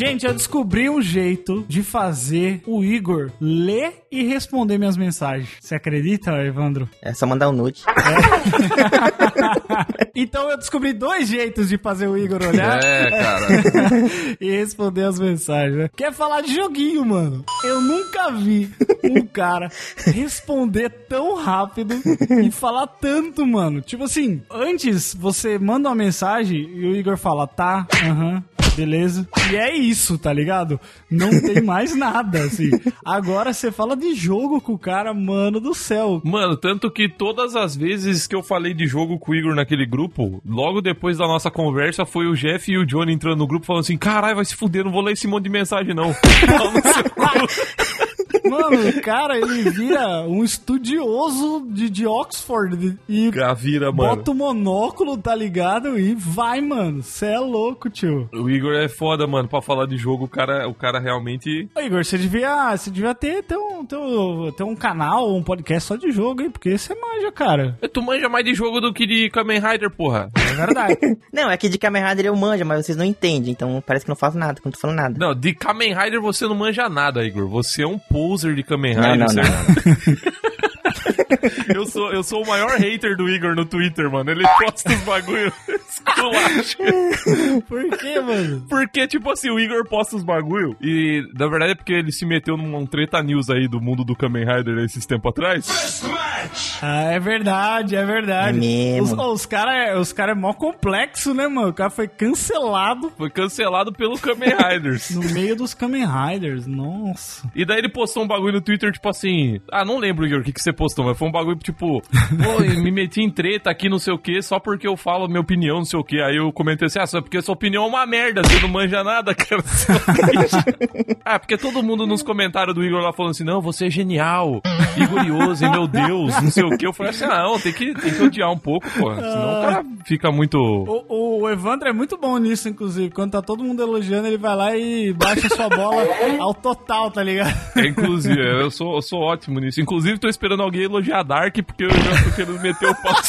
Gente, eu descobri um jeito de fazer o Igor ler e responder minhas mensagens. Você acredita, Evandro? É só mandar um nude. Então eu descobri dois jeitos de fazer o Igor olhar É, cara. e responder as mensagens, né? Quer falar de joguinho, mano? Eu nunca vi um cara responder tão rápido e falar tanto, mano. Tipo assim, antes você manda uma mensagem e o Igor fala, tá, aham. Beleza? E é isso, tá ligado? Não tem mais nada, assim. Agora você fala de jogo com o cara, mano do céu. Mano, tanto que todas as vezes que eu falei de jogo com o Igor naquele grupo, logo depois da nossa conversa, foi o Jeff e o Johnny entrando no grupo falando assim: caralho, vai se fuder, não vou ler esse monte de mensagem não. Pau no seu. Mano, o cara, ele vira um estudioso de, de Oxford e Gravira, mano. bota o monóculo, tá ligado? E vai, mano. Cê é louco, tio. O Igor é foda, mano, pra falar de jogo, o cara, o cara realmente. Ô, Igor, você devia, você devia ter, ter, um, ter, um, ter um canal, um podcast só de jogo, hein? Porque você manja, cara. Tu manja mais de jogo do que de Kamen Rider, porra. É verdade. Não, é que de Kamen Rider eu manjo, mas vocês não entendem, então parece que não faço nada, que não tô falando nada. Não, de Kamen Rider você não manja nada, Igor. Você é um poser de Kamen Não, Rider, não, não, certo? Eu sou, eu sou o maior hater do Igor no Twitter, mano. Ele posta os bagulho esculacho. Por quê, mano? Porque, tipo assim, o Igor posta os bagulho e, na verdade, é porque ele se meteu num treta news aí do mundo do Kamen Rider esses tempos atrás. Ah, é verdade, é verdade. É mesmo. Os, os caras os cara é mó complexo, né, mano? O cara foi cancelado Foi cancelado pelo Kamen Riders. no meio dos Kamen Riders. Nossa. E daí ele postou um bagulho no Twitter, tipo assim. Ah, não lembro, Igor, o que, que você postou, mas foi um bagulho tipo. Pô, me meti em treta aqui, não sei o que, só porque eu falo minha opinião, não sei o que. Aí eu comentei assim, ah, só porque sua opinião é uma merda, você não manja nada, cara. ah, porque todo mundo nos comentários do Igor lá falando assim, não, você é genial, Igorioso, e meu Deus, não sei o que. Eu falei assim, ah, não, tem que, tem que odiar um pouco, pô. Senão o cara fica muito. O, o, Evandro é muito bom nisso, inclusive. Quando tá todo mundo elogiando, ele vai lá e baixa sua bola ao total, tá ligado? É, inclusive, eu sou, eu sou ótimo nisso. Inclusive, tô esperando alguém elogiar Dark, porque eu já tô querendo meter o pau.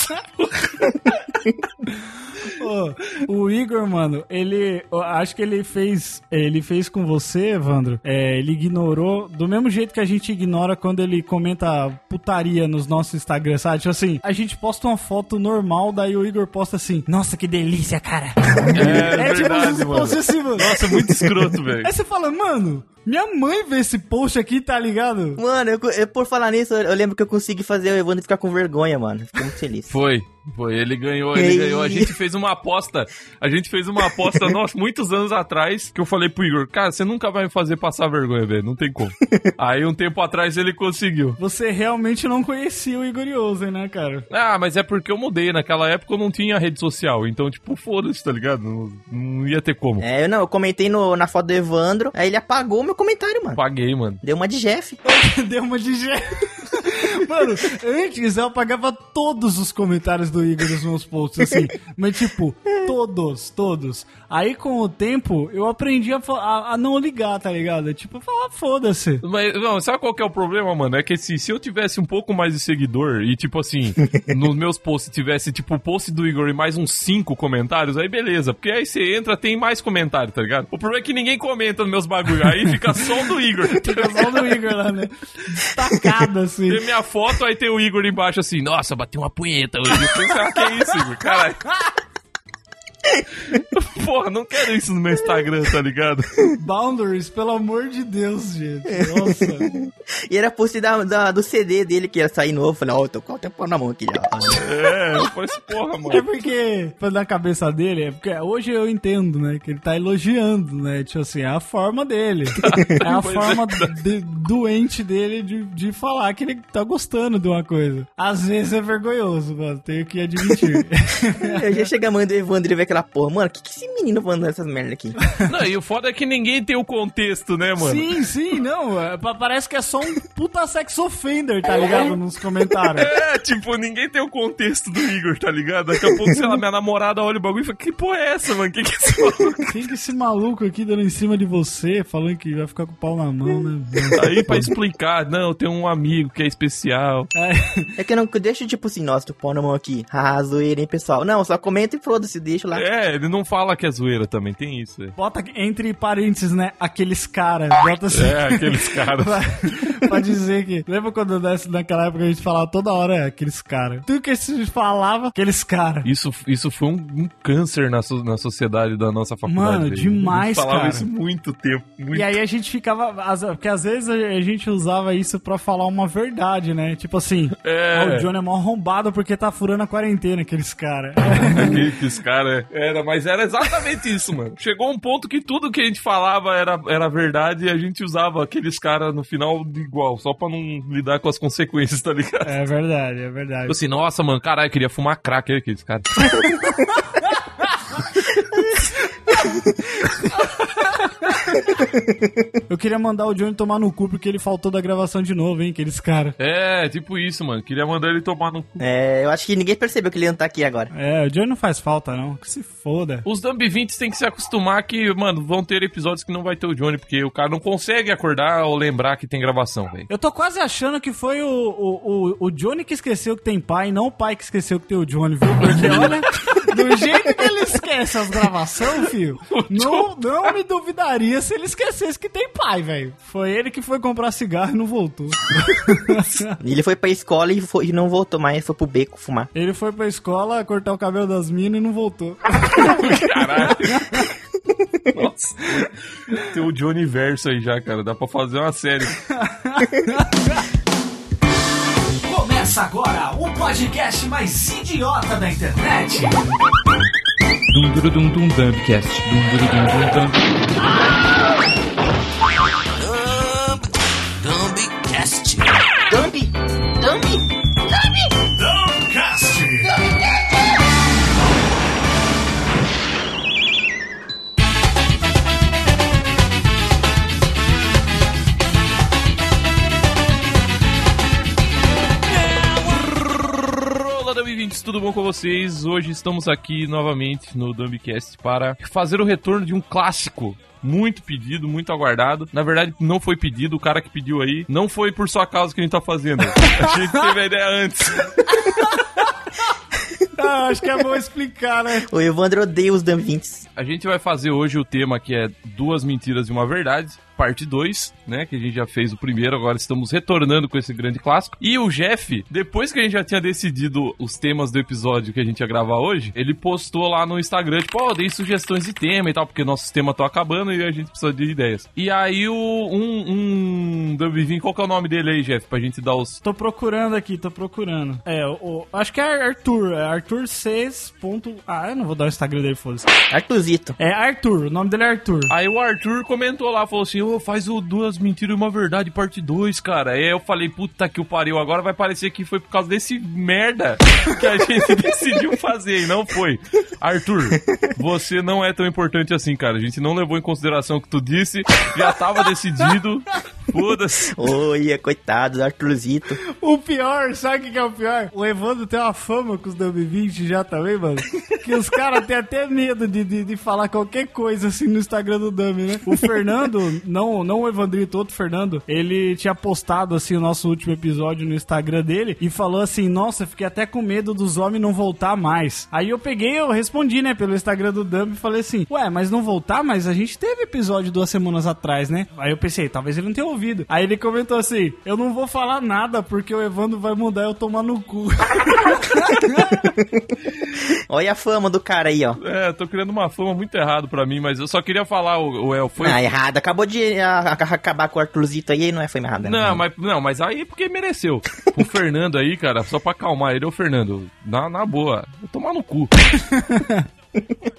O Igor, mano, ele. acho que ele fez. Ele fez com você, Evandro. É, ele ignorou do mesmo jeito que a gente ignora quando ele comenta putaria nos nossos Instagram, sabe? Tipo assim, a gente posta uma foto normal, daí o Igor posta assim: Nossa, que delícia, cara. É, É, tipo verdade, uns mano. assim, mano. Nossa, muito escroto, velho. Aí você fala, mano, minha mãe vê esse post aqui, tá ligado? Mano, eu, eu- por falar nisso, eu, eu lembro que eu consegui fazer o Evandro ficar com vergonha, mano. Fiquei muito feliz. Foi, foi. Ele ganhou, ele ganhou. A gente fez uma aposta. A gente fez uma aposta, nossa, muitos anos atrás, que eu falei pro Igor, cara, você nunca vai me fazer passar vergonha, velho. Não tem como. Aí um tempo atrás ele conseguiu. Você realmente não conhecia o Igorioso, né, cara? Ah, mas é porque eu mudei. Naquela época eu não tinha rede social. Então, tipo, foda-se, tá ligado? Não, não ia ter como. É, eu não, eu comentei no, na foto do Evandro, aí ele apagou o meu comentário, mano. Paguei, mano. Deu uma de Jeff. Deu uma de gel. Mano, antes eu apagava todos os comentários do Igor nos meus posts, assim. Mas, tipo, todos, todos. Aí, com o tempo, eu aprendi a, a- a não ligar, tá ligado? Tipo, falar, foda-se. Mas, não, sabe qual que é o problema, mano? É que se, se eu tivesse um pouco mais de seguidor e, tipo assim, nos meus posts tivesse, tipo, o post do Igor e mais uns cinco comentários, aí beleza. Porque aí você entra, tem mais comentário, tá ligado? O problema é que ninguém comenta nos meus bagulho. Aí fica só o do Igor. Fica só o do Igor lá, né? Destacado, assim. Tem minha foto, aí tem o Igor embaixo assim, nossa, bateu uma punheta hoje. Eu pensei, ah, que é isso, Igor? Caralho. Porra, não quero isso no meu Instagram, tá ligado? Boundaries, pelo amor de Deus, gente. Nossa. E era post da, da- do CD dele que ia sair novo. Falei, ó, tô com o tempo na mão aqui já. É, eu falei assim, porra, É mano. porque, pra na cabeça dele, é porque hoje eu entendo, né? Que ele tá elogiando, né? Tipo assim, é a forma dele. É a Pois forma de- doente dele de, de falar que ele tá gostando de uma coisa. Às vezes é vergonhoso, mano. Tenho que admitir. Eu já chega a mãe do Evandro e vê aquela porra. Mano, que que esse menino falando essas merda aqui? Não, e o foda é que ninguém tem o contexto, né, mano? sim, sim, não. é, pa- parece que é só um puta sex offender, tá ligado? Nos comentários. É, tipo, ninguém tem o contexto do Igor, tá ligado? Daqui a pouco, sei lá, minha namorada olha o bagulho e fala, que porra é essa, mano? Que que é esse maluco? Quem que é esse maluco aqui dando em cima de você, falando que vai ficar com o pau na mão, né? Aí pra explicar, não, eu tenho um amigo que é especial. É, É que eu não deixo tipo assim, nossa, tô pau na mão aqui. Ah, zoeira, hein, pessoal. Não, só comenta e foda-se, deixa lá. É, É, ele não fala que é zoeira também, tem isso. É, Bota entre parênteses, né? Aqueles caras. Bota assim. é aqueles caras. Pra, dizer que. Lembra quando nessa- naquela época a gente falava toda hora é, aqueles caras? Tudo que a gente falava, aqueles caras. Isso, isso foi um, um câncer na, so- na sociedade da nossa faculdade. Mano, demais, A gente falava cara. isso muito tempo. Muito E aí a gente ficava. as- Porque às vezes a gente usava isso pra falar uma verdade, né? Tipo assim, É. "Ah, o Johnny é mó arrombado porque tá furando a quarentena, aqueles caras. Aqueles caras. Era, mas era exatamente isso, mano. Chegou um ponto que tudo que a gente falava era, era verdade e a gente usava aqueles caras no final de igual, só pra não lidar com as consequências, tá ligado? É verdade, é verdade. Tipo assim, nossa, mano, caralho, eu queria fumar crack aí, aqueles caras. Eu queria mandar o Johnny tomar no cu porque ele faltou da gravação de novo, hein? Aqueles caras. É, tipo isso, mano. Queria mandar ele tomar no cu. É, eu acho que ninguém percebeu que ele não tá aqui agora. É, o Johnny não faz falta, não. Que se foda. Os Dumb 20 tem que se acostumar que, mano, vão ter episódios que não vai ter o Johnny, porque o cara não consegue acordar ou lembrar que tem gravação, velho. Eu tô quase achando que foi o, o, o, o Johnny que esqueceu que tem pai, não o pai que esqueceu que tem o Johnny, viu? Porque olha, do jeito que ele esquece as gravações, filho, não, não me duvidaria se ele esquecesse que tem pai, velho. Foi ele que foi comprar cigarro e não voltou. Ele foi pra escola e, foi- e não voltou mais, foi pro beco fumar. Ele foi pra escola cortar o cabelo das minas e não voltou. Caralho. Nossa. Tem o Johnny Verso aí já, cara. Dá pra fazer uma série. Começa agora o podcast mais idiota da internet. Dum dum dum dum dumbcast. Dum dum dum dum dum. Dumbcast. Dumbi! Dumbi! Dumb20, tudo bom com vocês? Hoje estamos aqui novamente no Dumbcast para fazer o retorno de um clássico. Muito pedido, muito aguardado. Na verdade, não foi pedido, o cara que pediu aí. Não foi por sua causa que a gente tá fazendo. A gente teve a ideia antes. Ah, acho que é bom explicar, né? O Evandro odeia os Dumb 20. A gente vai fazer hoje o tema que é Duas Mentiras e uma Verdade, parte 2, né? Que a gente já fez o primeiro, agora estamos retornando com esse grande clássico. E o Jeff, depois que a gente já tinha decidido os temas do episódio que a gente ia gravar hoje, ele postou lá no Instagram, tipo, ó, dei sugestões de tema e tal, porque nossos temas estão acabando e a gente precisa de ideias. E aí o um, um Dumbvin, qual que é o nome dele aí, Jeff? Pra gente dar os. Tô procurando aqui, tô procurando. É, o, acho que é Arthur, é Arthur 6. Ponto... Ah, eu não vou dar o Instagram dele, foda-se. Artuzito. É Arthur, o nome dele é Arthur. Aí o Arthur comentou lá, falou assim: Faz o Duas Mentiras e uma Verdade, parte 2, cara. Aí eu falei, puta que o pariu, agora vai parecer que foi por causa desse merda que a gente decidiu fazer, e não foi. Arthur, você não é tão importante assim, cara. A gente não levou em consideração o que tu disse, já tava decidido. Foda-se. Oi, coitado do Artuzito. O pior, sabe o que é o pior? O Evandro tem uma fama com os Dumb20 já também, mano. Que os caras têm até medo de, de, de falar qualquer coisa assim no Instagram do Dumb, né? O Fernando, não, não o Evandrito, outro Fernando, ele tinha postado assim o nosso último episódio no Instagram dele e falou assim: Nossa, fiquei até com medo dos homens não voltar mais. Aí eu peguei, eu respondi, né, pelo Instagram do Dumb e falei assim: Ué, mas não voltar? Mas a gente teve episódio duas semanas atrás, né? Aí eu pensei, talvez ele não tenha ouvido. Aí ele comentou assim: Eu não vou falar nada porque o Evandro vai mudar eu tomar no cu. Olha a fama do cara aí, ó. É, tô criando uma fama muito errado pra mim, mas eu só queria falar, o, o El, foi. Ah, errado. Acabou de ah, acabar com o Artuzito aí, não é foi errado. né? Não, mas, não, mas aí é porque mereceu. O Fernando aí, cara, só pra acalmar ele, ô Fernando, na, na boa, vou tomar no cu.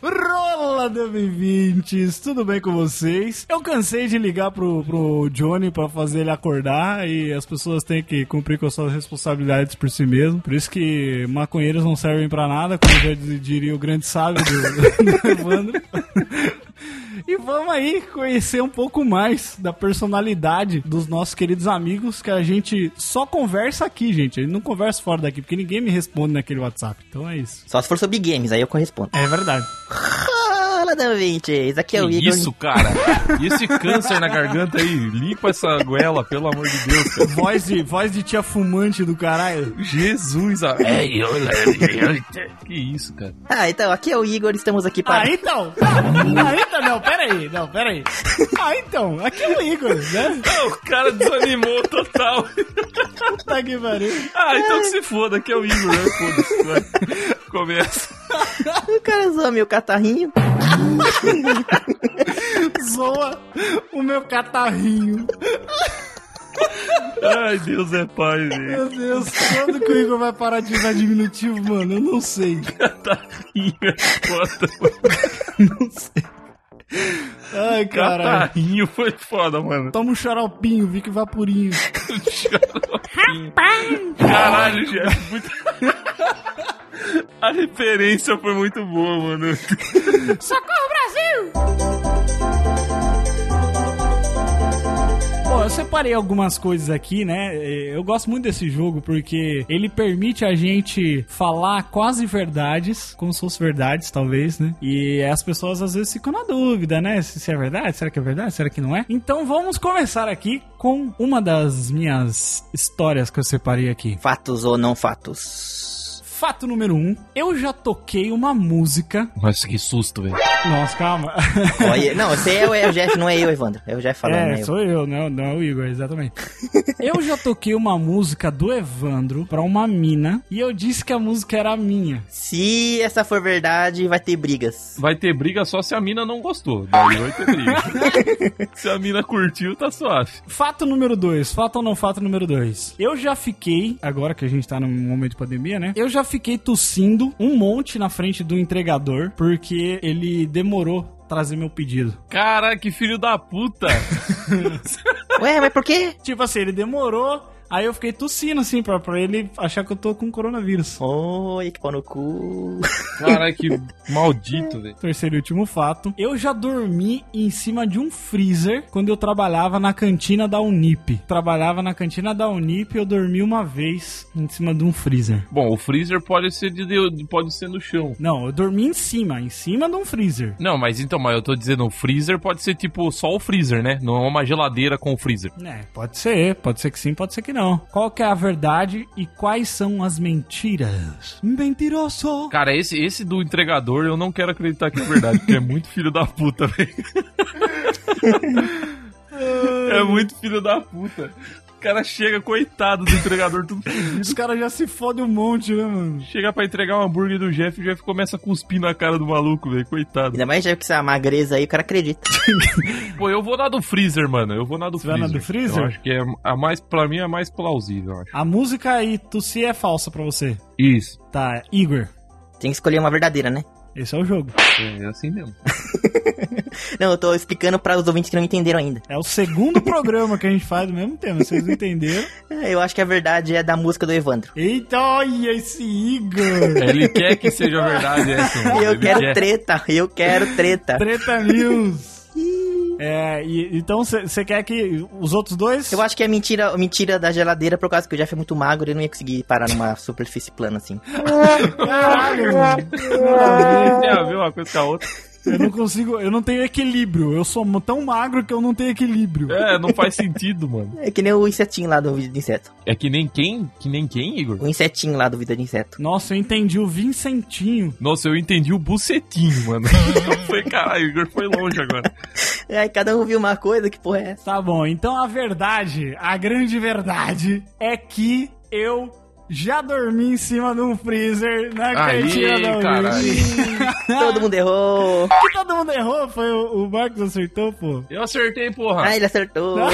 Rola W20, tudo bem com vocês? Eu cansei de ligar pro, pro Johnny pra fazer ele acordar e as pessoas têm que cumprir com as suas responsabilidades por si mesmo. Por isso que maconheiros não servem pra nada, como já diria o grande sábio do, do Evandro. E vamos aí conhecer um pouco mais da personalidade dos nossos queridos amigos que a gente só conversa aqui, gente. Gente não conversa fora daqui, porque ninguém me responde naquele WhatsApp. Então é isso. Só se for sobre games, aí eu correspondo. É verdade. Fala, Madame Vintes. Aqui é o Que Igor. isso, cara? E esse câncer na garganta aí? Limpa essa goela, pelo amor de Deus, cara. Voz de, voz de tia fumante do caralho. Jesus, ah. Que isso, cara? Ah, então, aqui é o Igor. Estamos aqui para... Ah, então. Ah, então, não, peraí. Não, peraí. Ah, então. Aqui é o Igor, né? O cara desanimou total. Tá que pariu. Ah, então que se foda, que é o Igor, né? Foda-se. vai. Começa. O cara zoa meu catarrinho. Zoa o meu catarrinho. Ai, Deus é pai, velho. Meu Deus, quando que o Igor vai parar de usar diminutivo, mano? Eu não sei. Catarrinho é foda, mano. Não sei. Ai, caralho. Catarrinho foi foda, mano. Toma um xaropinho, Vic Vaporinho. Caralho, Jeff, muito... A referência foi muito boa, mano. Socorro, Brasil! Bom, eu separei algumas coisas aqui, né? Eu gosto muito desse jogo porque ele permite a gente falar quase verdades, como se fossem verdades, talvez, né? E as pessoas às vezes ficam na dúvida, né? Se se é verdade, será que é verdade, será que não é? Então vamos começar aqui com uma das minhas histórias que eu separei aqui. Fatos ou não fatos? Fato número um, eu já toquei uma música. Nossa, que susto, velho. Nossa, calma. Olha, não, você é, o- é o Jeff, não é eu, Evandro. É o Jeff falando, É, né? eu. sou eu, não, não é o Igor, exatamente. eu já toquei uma música do Evandro pra uma mina e eu disse que a música era minha. Se essa for verdade, vai ter brigas. Vai ter briga só se a mina não gostou. Daí vai ter briga. se a mina curtiu, tá suave. Fato número dois, fato ou não fato número dois. Eu já fiquei, agora que a gente tá num momento de pandemia, né? Eu já fiquei tossindo um monte na frente do entregador porque ele demorou trazer meu pedido. Caralho, que filho da puta. Ué, mas por quê? Tipo assim, ele demorou, aí eu fiquei tossindo assim pra, pra ele achar que eu tô com coronavírus. Oi, que pau no cu. Caralho, que maldito, velho. Terceiro e último fato. Eu já dormi em cima de um freezer quando eu trabalhava na cantina da Unip. Trabalhava na cantina da Unip e eu dormi uma vez em cima de um freezer. Bom, o freezer pode ser de, de- pode ser no chão. Não, eu dormi em cima, em cima de um freezer. Não, mas então, mas eu tô dizendo, o freezer pode ser tipo só o freezer, né? Não é uma geladeira com o freezer. É, pode ser, pode ser que sim, pode ser que não. Qual que é a verdade e quais são as mentiras? Mentiroso! Cara, esse, esse do entregador eu não quero acreditar que é verdade, porque é muito filho da puta, velho. é muito filho da puta. O cara chega, coitado do entregador, tudo fudido. Os caras já se fodem um monte, né, mano? Chega pra entregar um hambúrguer do Jeff e o Jeff começa a cuspir na cara do maluco, velho. Coitado. Ainda mais já que essa magreza aí, o cara acredita. Pô, eu vou na do freezer, mano. Eu vou na do Você vai freezer. na do freezer? Eu acho que é a mais, pra mim, é a mais plausível, eu acho. A música aí, Tussi é falsa pra você. Isso. Tá, Igor, Tem que escolher uma verdadeira, né? Esse é o jogo. É assim mesmo. Não, eu tô explicando para os ouvintes que não entenderam ainda. É o segundo programa que a gente faz do mesmo tema, vocês não entenderam? Eu acho que a verdade é da música do Evandro. Eita, olha esse Igor! Ele quer que seja verdade essa. mano. Eu Ele quero quer. treta, eu quero treta. Treta News! É, e, então você quer que os outros dois? Eu acho que é mentira, mentira da geladeira por causa que o Jeff é muito magro e não ia conseguir parar numa superfície plana assim. Caralho. Tem a ver uma coisa com a outra. Eu não consigo, eu não tenho equilíbrio. Eu sou tão magro que eu não tenho equilíbrio. É, não faz sentido, mano. É que nem o insetinho lá do vídeo de inseto. É que nem quem? Que nem quem, Igor? O insetinho lá do vídeo de inseto. Nossa, eu entendi o Vincentinho. Nossa, eu entendi o bucetinho, mano. foi, caralho, Igor foi longe agora. Aí cada um viu uma coisa, que porra é essa? Tá bom, então a verdade, a grande verdade é que eu já dormi em cima de um freezer na cantina da. Todo mundo errou. que todo mundo errou, foi o, o Marcos acertou, pô. Eu acertei, porra. Ah, ele acertou.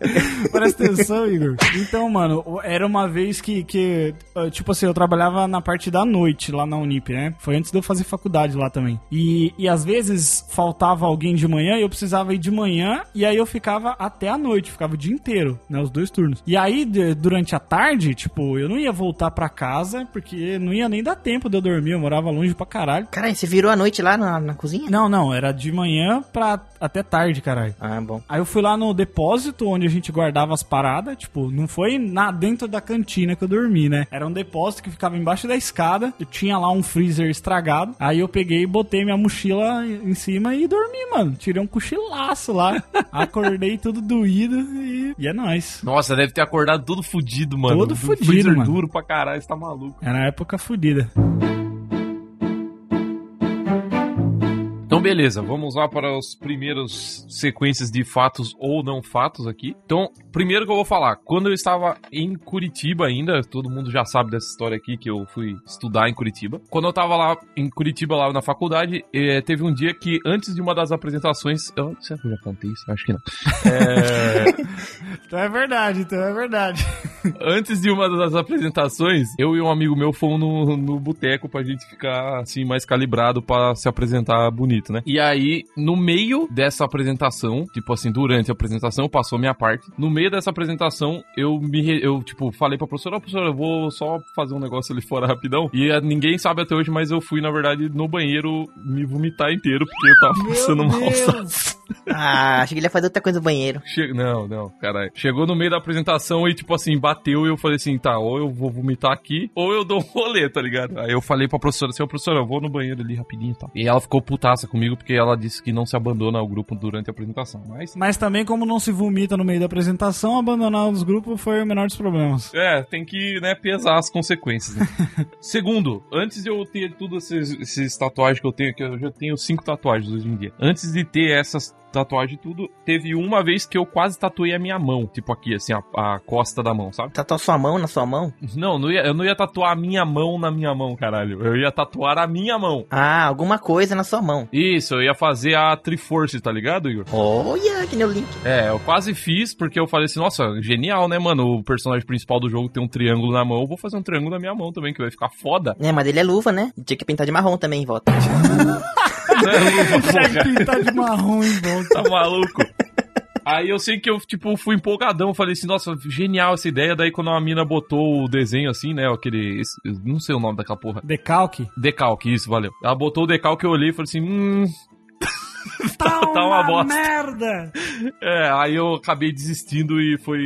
Presta atenção, Igor. Então, mano, era uma vez que, que, uh, tipo assim, eu trabalhava na parte da noite lá na Unip, né? Foi antes de eu fazer faculdade lá também. E, e às vezes faltava alguém de manhã e eu precisava ir de manhã e aí eu ficava até a noite, ficava o dia inteiro, né? Os dois turnos. E aí, de- durante a tarde, tipo, eu não ia voltar pra casa porque não ia nem dar tempo de eu dormir, eu morava longe pra caralho. Caralho, você virou a noite lá na, na cozinha? Não, não, era de manhã pra até tarde, caralho. Ah, bom. Aí eu fui lá no depósito depósito onde a gente guardava as paradas. Tipo, não foi na, dentro da cantina que eu dormi, né? Era um depósito que ficava embaixo da escada. Eu tinha lá um freezer estragado. Aí eu peguei e botei minha mochila em cima e dormi, mano. Tirei um cochilaço lá. Acordei tudo doído e, e é nóis. Nossa, deve ter acordado todo fudido, mano. Todo Do fudido, freezer mano. duro pra caralho, você tá maluco. Era época fodida. Então, beleza, vamos lá para os primeiros sequências de fatos ou não fatos aqui. Então, primeiro que eu vou falar, quando eu estava em Curitiba ainda, todo mundo já sabe dessa história aqui que eu fui estudar em Curitiba. Quando eu tava lá em Curitiba, lá na faculdade, eh, teve um dia que antes de uma das apresentações. Eu, será que eu já contei isso? Acho que não. É, Então é verdade, então é verdade. antes de uma das apresentações, eu e um amigo meu fomos no, no boteco pra gente ficar assim mais calibrado pra se apresentar bonito, né? E aí, no meio dessa apresentação, tipo assim, durante a apresentação, passou a minha parte. No meio dessa apresentação, eu me re- eu tipo falei pra professora, "Ó, professora, eu vou só fazer um negócio ali fora rapidão. E eh, ninguém sabe até hoje, mas eu fui na verdade no banheiro me vomitar inteiro porque eu tava passando mal. sabe? Ah, achei que ele ia fazer outra coisa no banheiro. Che- Não, não, caralho. Chegou no meio da apresentação e, tipo assim, bateu e eu falei assim, tá, ou eu vou vomitar aqui, ou eu dou um rolê, tá ligado? Aí eu falei pra professora assim, ô professora, eu vou no banheiro ali rapidinho e tal. E ela ficou putaça comigo porque ela disse que não se abandona ao grupo durante a apresentação. Mas, Mas também, como não se vomita no meio da apresentação, abandonar os grupos foi o menor dos problemas. é, tem que, né, pesar as consequências. né? Segundo, antes de eu ter tudo esses, esses tatuagens que eu tenho aqui, eu já tenho cinco tatuagens hoje em dia. Antes de ter essas tatuagens e tudo, teve uma vez que eu quase tatuei a minha mão, tipo aqui, assim, a, a costa da mão, sabe? Tatuar sua mão na sua mão? Não, não ia, eu não ia tatuar a minha mão na minha mão, caralho. Eu ia tatuar a minha mão. Ah, alguma coisa na sua mão. Isso, eu ia fazer a Triforce, tá ligado, Igor? Olha, que nem o Link. É, eu quase fiz porque eu falei assim, nossa, genial, né, mano? O personagem principal do jogo tem um triângulo na mão, eu vou fazer um triângulo na minha mão também, que vai ficar foda. É, mas ele é luva, né? Tinha que pintar de marrom também em volta. Que pintar de marrom em volta. tá maluco? Aí eu sei que eu, tipo, fui empolgadão, falei assim, nossa, genial essa ideia. Daí quando a mina botou o desenho assim, né, aquele, esse- não sei o nome daquela porra. Decalque. Decalque, isso, valeu. Ela botou o decalque, eu olhei e falei assim, hum, tá, tá uma bosta. merda. É, aí eu acabei desistindo e foi,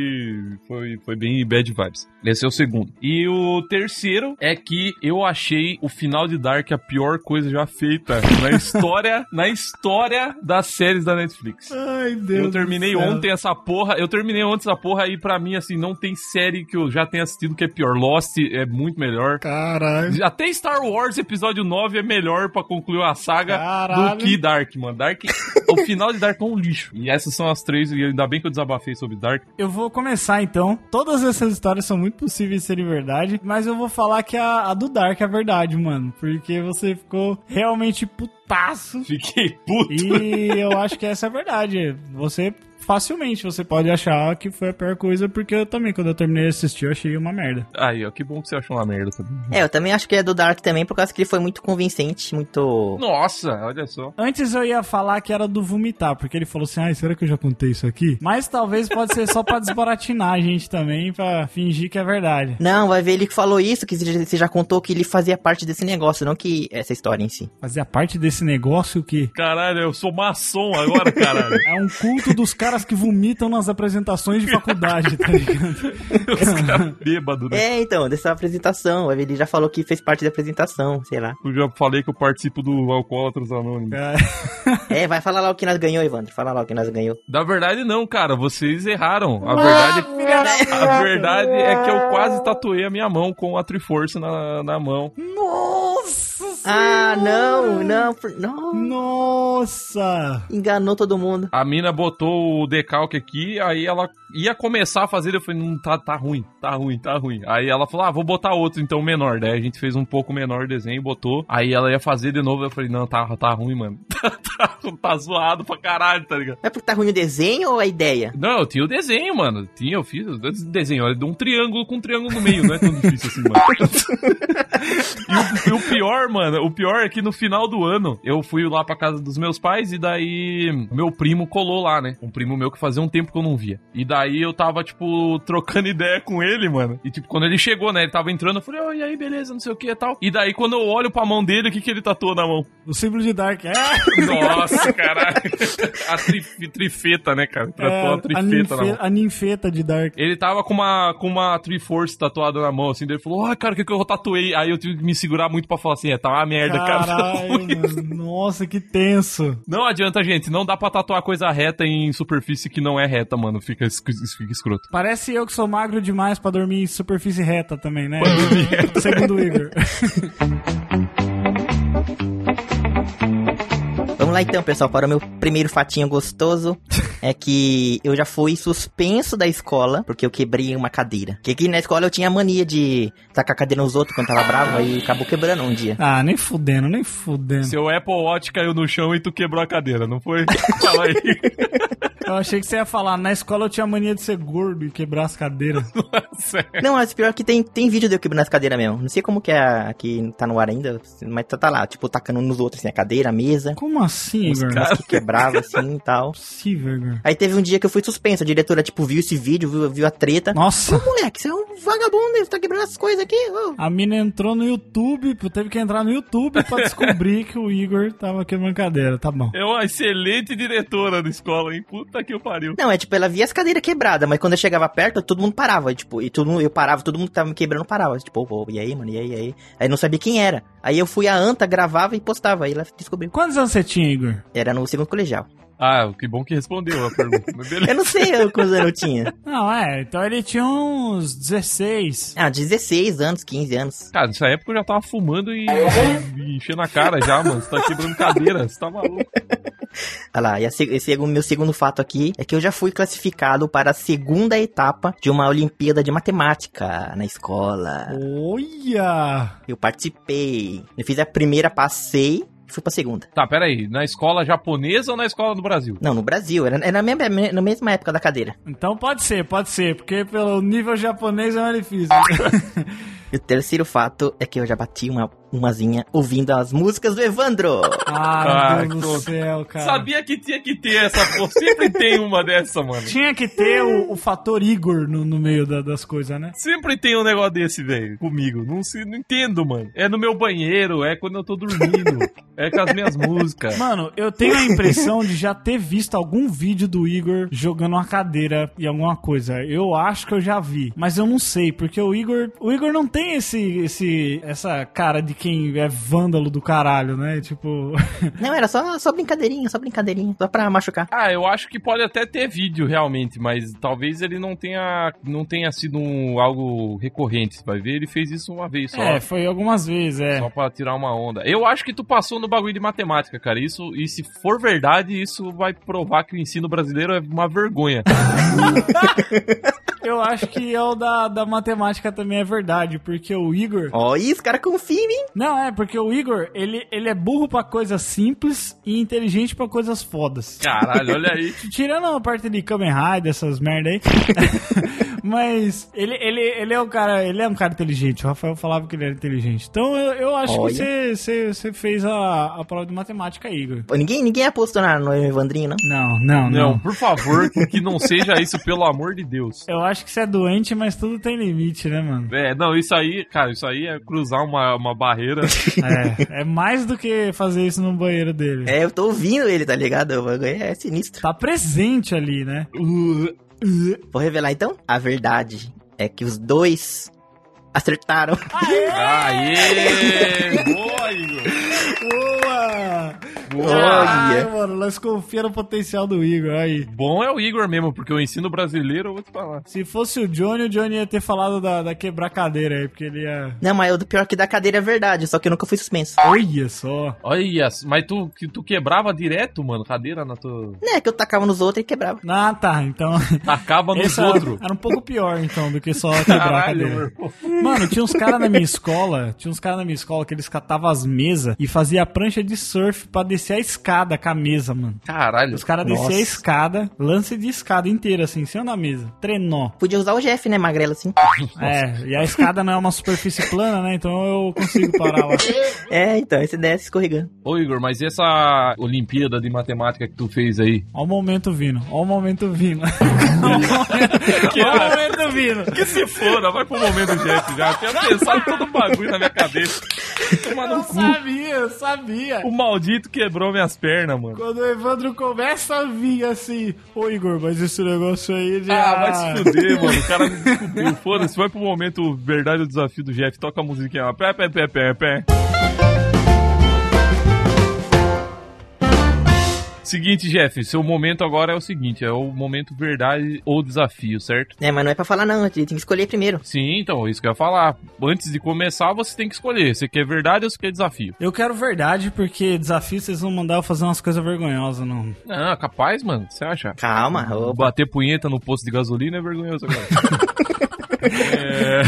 foi, foi bem bad vibes. Esse é o segundo. E o terceiro é que eu achei o final de Dark a pior coisa já feita na história, na história das séries da Netflix. Ai, Deus Eu terminei ontem essa porra, eu terminei ontem essa porra aí pra mim assim, não tem série que eu já tenha assistido que é pior. Lost é muito melhor. Caralho. Até Star Wars episódio 9 é melhor pra concluir a saga Caralho. do que Dark, mano. Dark, o final de Dark é um lixo. E essas são as três, e ainda bem que eu desabafei sobre Dark. Eu vou começar então. Todas essas histórias são muito possíveis de serem verdade, mas eu vou falar que a, a do Dark é verdade, mano. Porque você ficou realmente putaço. Fiquei puto. E eu acho que essa é a verdade. Você facilmente você pode achar que foi a pior coisa, porque eu também, quando eu terminei de assistir, eu achei uma merda. Aí, ó, que bom que você achou uma merda também. É, eu também acho que é do Dark também, por causa que ele foi muito convincente, muito. Nossa, olha só. Antes eu ia falar que era do vomitar, porque ele falou assim: ai, será que eu já contei isso aqui? Mas talvez pode ser só pra desbaratinar a gente também, pra fingir que é verdade. Não, vai ver ele que falou isso, que você já contou que ele fazia parte desse negócio, não que essa história em si. Fazia parte desse negócio que Caralho, eu sou maçom agora, caralho. é um culto dos caras que vomitam nas apresentações de faculdade, tá ligado? Os caras bêbados, né? É, então, dessa apresentação. Ele já falou que fez parte da apresentação, sei lá. Eu já falei que eu participo do Alcoólatras Anônimos. É, vai falar lá o que nós ganhou, Evandro. Fala lá o que nós ganhou. Da verdade, não, cara. Vocês erraram. A verdade, a verdade é que eu quase tatuei a minha mão com a Triforce na, na mão. Nossa Ah, não, não, não. Nossa! Enganou todo mundo. A mina botou o decalque aqui, aí ela ia começar a fazer, eu falei, não, tá, tá ruim, tá ruim, tá ruim. Aí ela falou, ah, vou botar outro então menor. Daí a gente fez um pouco menor o desenho, botou. Aí ela ia fazer de novo, eu falei, não, tá, tá ruim, mano. tá, tá zoado pra caralho, tá ligado? É porque tá ruim o desenho ou a ideia? Não, eu tinha o desenho, mano. Tinha, eu fiz o desenho. Olha, de um triângulo com um triângulo no meio, não é tão difícil assim, mano. e, o, e o pior, mano, o pior é que no final do ano eu fui lá pra casa dos meus pais e daí meu primo colou lá, né? Um primo meu que fazia um tempo que eu não via. E daí eu tava, tipo, trocando ideia com ele, mano. E tipo, quando ele chegou, né? Ele tava entrando, eu falei, oh, e aí, beleza, não sei o que e tal. E daí quando eu olho pra mão dele, o que que ele tatuou na mão? O símbolo de Dark. É! Nossa, caralho. A tri- trifeta, né, cara? Tratou É, a a, trifeta ninfe- na mão. a ninfeta de Dark. Ele tava com uma, com uma Triforce tatuada na mão, assim, daí ele falou, ai, cara, o que, que eu tatuei? Aí eu tive que me segurar muito pra falar assim, é, tá uma merda, cara. Caralho, mano. Nossa, que tenso. Não adianta, gente, não dá pra tatuar coisa reta em superfície que não é reta, mano. Fica, fica escroto. Parece eu que sou magro demais pra dormir em superfície reta também, né? Segundo o Igor. Vamos lá então, pessoal, para o meu primeiro fatinho gostoso. É que eu já fui suspenso da escola porque eu quebrei uma cadeira. Porque aqui na escola eu tinha mania de tacar a cadeira nos outros quando tava bravo, aí acabou quebrando um dia. Ah, nem fudendo, nem fudendo. Seu Apple Watch caiu no chão e tu quebrou a cadeira, não foi? Fala aí. Eu achei que você ia falar, na escola eu tinha mania de ser gordo e quebrar as cadeiras. Não, mas pior que tem, tem vídeo de eu quebrando as cadeiras mesmo. Não sei como que é aqui tá no ar ainda, mas tá, tá lá, tipo, tacando nos outros, assim, a cadeira, a mesa. Como assim, é Mas que quebrava assim e tal. possível, Igor. Aí teve um dia que eu fui suspenso. A diretora, tipo, viu esse vídeo, viu, viu a treta. Nossa, Ô, moleque, você é um vagabundo, você tá quebrando as coisas aqui. ô." a mina entrou no YouTube, teve que entrar no YouTube pra descobrir que o Igor tava quebrando cadeira. Tá bom. É uma excelente diretora da escola, hein? Puta que eu pariu. Não, é tipo, ela via as cadeiras quebradas, mas quando eu chegava perto, todo mundo parava. Tipo, e todo mundo, eu parava, todo mundo que tava me quebrando parava. Tipo, ô, ô, e aí, mano, e aí, e aí? Aí não sabia quem era. Aí eu fui a Anta, gravava e postava. Aí ela descobriu. Quantos anos você tinha, Igor? Era no segundo colegial. Ah, que bom que respondeu a pergunta. Eu não sei eu, quantos anos eu tinha. Não, é, então ele tinha uns 16. Ah, 16 anos, 15 anos. Cara, nessa época eu já tava fumando e, e enchendo a cara já, mano. Você tá quebrando cadeira, você tá maluco. Olha lá, e a se- esse é o meu segundo fato aqui é que eu já fui classificado para a segunda etapa de uma Olimpíada de Matemática na escola. Olha! Eu participei. Eu fiz a primeira, passei fui pra segunda. Tá, pera aí. Na escola japonesa ou na escola do Brasil? Não, no Brasil, era, era na, mesma, na mesma época da cadeira. Então pode ser, pode ser, porque pelo nível japonês é mais difícil. E o terceiro fato é que eu já bati uma umazinha ouvindo as músicas do Evandro. ah, Ah, meu Deus do céu, cara. Sabia que tinha que ter essa porra. Sempre tem uma dessa, mano. Tinha que ter o, o fator Igor no, no meio da- das coisas, né? Sempre tem um negócio desse, velho, comigo. Não, se, não entendo, mano. É no meu banheiro, é quando eu tô dormindo, é com as minhas músicas. Mano, eu tenho a impressão de já ter visto algum vídeo do Igor jogando uma cadeira e alguma coisa. Eu acho que eu já vi, mas eu não sei, porque o Igor, o Igor não tem esse, esse, essa cara de quem é vândalo do caralho, né? Tipo, Não, era só, só brincadeirinha, só brincadeirinha, só pra machucar. Ah, eu acho que pode até ter vídeo realmente, mas talvez ele não tenha, não tenha sido um- algo recorrente. Você vai ver, ele fez isso uma vez só. é, foi algumas vezes, é. Só pra tirar uma onda. Eu acho que tu passou no bagulho de matemática, cara. Isso, e se for verdade, isso vai provar que o ensino brasileiro é uma vergonha. Eu acho que é o da, da matemática também é verdade, porque o Igor. Ó, e os caras confiam em mim. Não, é, porque o Igor, ele, ele é burro pra coisas simples e inteligente pra coisas fodas. Caralho, olha aí. Tirando a parte de Kamen Rider, essas merda aí. Mas ele, ele, ele é um cara, ele é um cara inteligente. O Rafael falava que ele era inteligente. Então eu, eu acho Olha. que você, você, você fez a, a prova de matemática, Igor. Pô, ninguém, ninguém apostou na- no Evandrinho, não? Não, não, Não, não. por favor, que não seja isso, pelo amor de Deus. Eu acho que você é doente, mas tudo tem limite, né, mano? É, não, isso aí, cara, isso aí é cruzar uma, uma barreira. É, é mais do que fazer isso no banheiro dele. É, eu tô ouvindo ele, tá ligado? O bagulho É sinistro. Tá presente ali, né? Vou revelar então? A verdade é que os dois acertaram. Aê! Boa, Igor! Boa! Boa! Ai, mano, nós confiamos no potencial do Igor, aí. Bom é o Igor mesmo, porque o ensino brasileiro, eu vou te falar. Se fosse o Johnny, o Johnny ia ter falado da, da quebrar cadeira aí, porque ele ia. Não, mas o pior que da cadeira é verdade, só que eu nunca fui suspenso. Olha só. Olha, mas tu, que tu quebrava direto, mano, cadeira na tua... Né, que eu tacava nos outros e quebrava. Ah, tá. Então. Tacava nos esse outros. era um pouco pior, então, do que só quebrar a Caralho, meu cadeira. irmão. Mano, tinha uns caras na minha escola, tinha uns caras na minha escola que eles catavam as mesas e fazia a prancha de surf pra descer a escada com a mesa, mano. Caralho. Os caras desciam a escada, lance de escada inteira, assim, em cima da mesa. Trenó. Podia usar o Jeff, né, magrelo assim. É, e a escada não é uma superfície plana, né? Então eu consigo parar lá. É, então, esse desce escorregando. Ô, Igor, mas e essa Olimpíada de Matemática que tu fez aí? Ó o momento vindo, ó o momento vindo. Ó o momento, ó o momento vindo. Que se foda, vai pro momento Jeff já. Tinha pensado todo o bagulho na minha cabeça. Tomar no Eu cu. sabia, eu sabia. O maldito quebrou quebrou minhas pernas, mano. Quando o Evandro começa a vir assim, ô Igor, mas esse negócio aí de. Ah, vai se fuder, mano. O cara me descobriu. Foda-se, vai pro momento verdade o desafio do Jeff. Toca a musiquinha lá. Pé, pé, pé, pé, pé. Seguinte, Jeff, seu momento agora é o seguinte: é o momento verdade ou desafio, certo? É, mas não é pra falar não, tem que escolher primeiro. Sim, então, isso que eu ia falar. Antes de começar, você tem que escolher. Você quer verdade ou você quer desafio? Eu quero verdade, porque desafio vocês vão mandar eu fazer umas coisas vergonhosas, não. Ah, capaz, mano. Você acha? Calma, ô, Bater punheta no posto de gasolina é vergonhoso agora. É...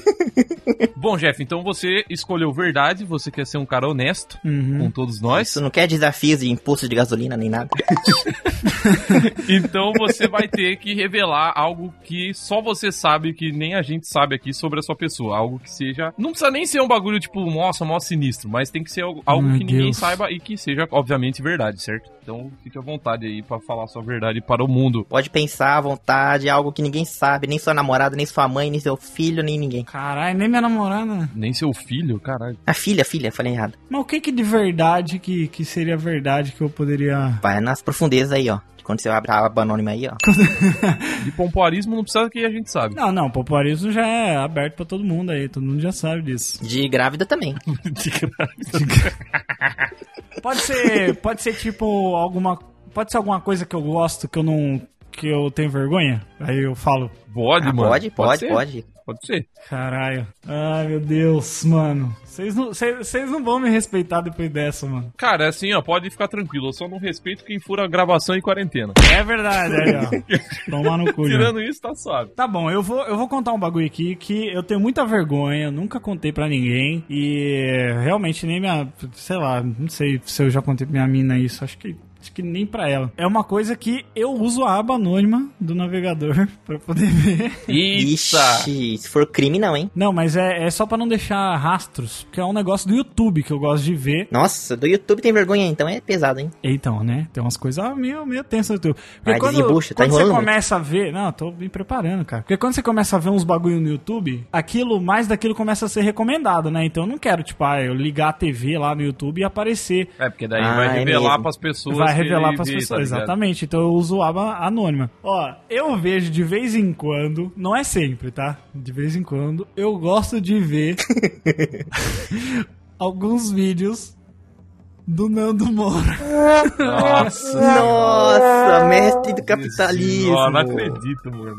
Bom, Jeff, então você escolheu verdade, você quer ser um cara honesto com todos nós. Isso não quer desafios de imposto de gasolina nem nada. Então você vai ter que revelar algo que só você sabe, que nem a gente sabe aqui sobre a sua pessoa. Algo que seja. Não precisa nem ser um bagulho tipo, nossa, mó sinistro, mas tem que ser algo, algo que ninguém Deus. saiba e que seja, obviamente, verdade, certo? Então fique à vontade aí pra falar a sua verdade para o mundo. Pode pensar à vontade, algo que ninguém sabe, nem sua namorada, nem sua mãe, nem seu filho, nem ninguém. Caralho, nem minha namorada. Nem seu filho, caralho. A filha, filha, falei errado. Mas o que que de verdade que, que seria verdade que eu poderia. Vai nas profundezas aí, ó. Quando você abre a aba anônima aí, ó. De pompoarismo não precisa que a gente sabe. Não, não, o popularismo já é aberto pra todo mundo aí, todo mundo já sabe disso. De grávida também. Pode ser, pode ser tipo alguma, pode ser alguma coisa que eu gosto que eu não que eu tenho vergonha? Aí eu falo, Pode, Ah, mano. pode, pode, ser? pode. Pode ser. caralho. Ai, meu Deus, mano. Vocês não, não vão me respeitar depois dessa, mano. Cara, assim, ó, pode ficar tranquilo. Eu só não respeito quem fura gravação em quarentena. É verdade, aí, ó. Tomar no cu. Tirando isso, tá suave. Tá bom, eu vou, eu vou contar um bagulho aqui que eu tenho muita vergonha, nunca contei pra ninguém e realmente nem minha, sei lá, não sei se eu já contei pra minha mina isso, acho que acho que nem pra ela. É uma coisa que eu uso a aba anônima do navegador pra poder ver. Ixi, se for crime não, hein? Não, mas é, é só pra não deixar rastros, porque é um negócio do YouTube que eu gosto de ver. Nossa, do YouTube tem vergonha, então é pesado, hein? Então, né? Tem umas coisas meio, meio tensas no YouTube. Porque Vai, quando, tá quando você enrolando muito. começa a ver. Não, tô me preparando, cara. Porque quando você começa a ver uns bagulho no YouTube, aquilo, mais daquilo começa a ser recomendado, né? Então eu não quero, tipo, ah, eu ligar a TV lá no YouTube e aparecer. É, porque daí Ah, vai é revelar mesmo. pras pessoas. Vai que revelar pras vê, pessoas. tá? Exatamente. Então eu uso aba anônima. Ó, eu vejo de vez em quando, não é sempre, tá? De vez em quando, eu gosto de ver alguns vídeos do Nando Moura. Nossa. Nossa, mestre do capitalismo. Não, não acredito, mano.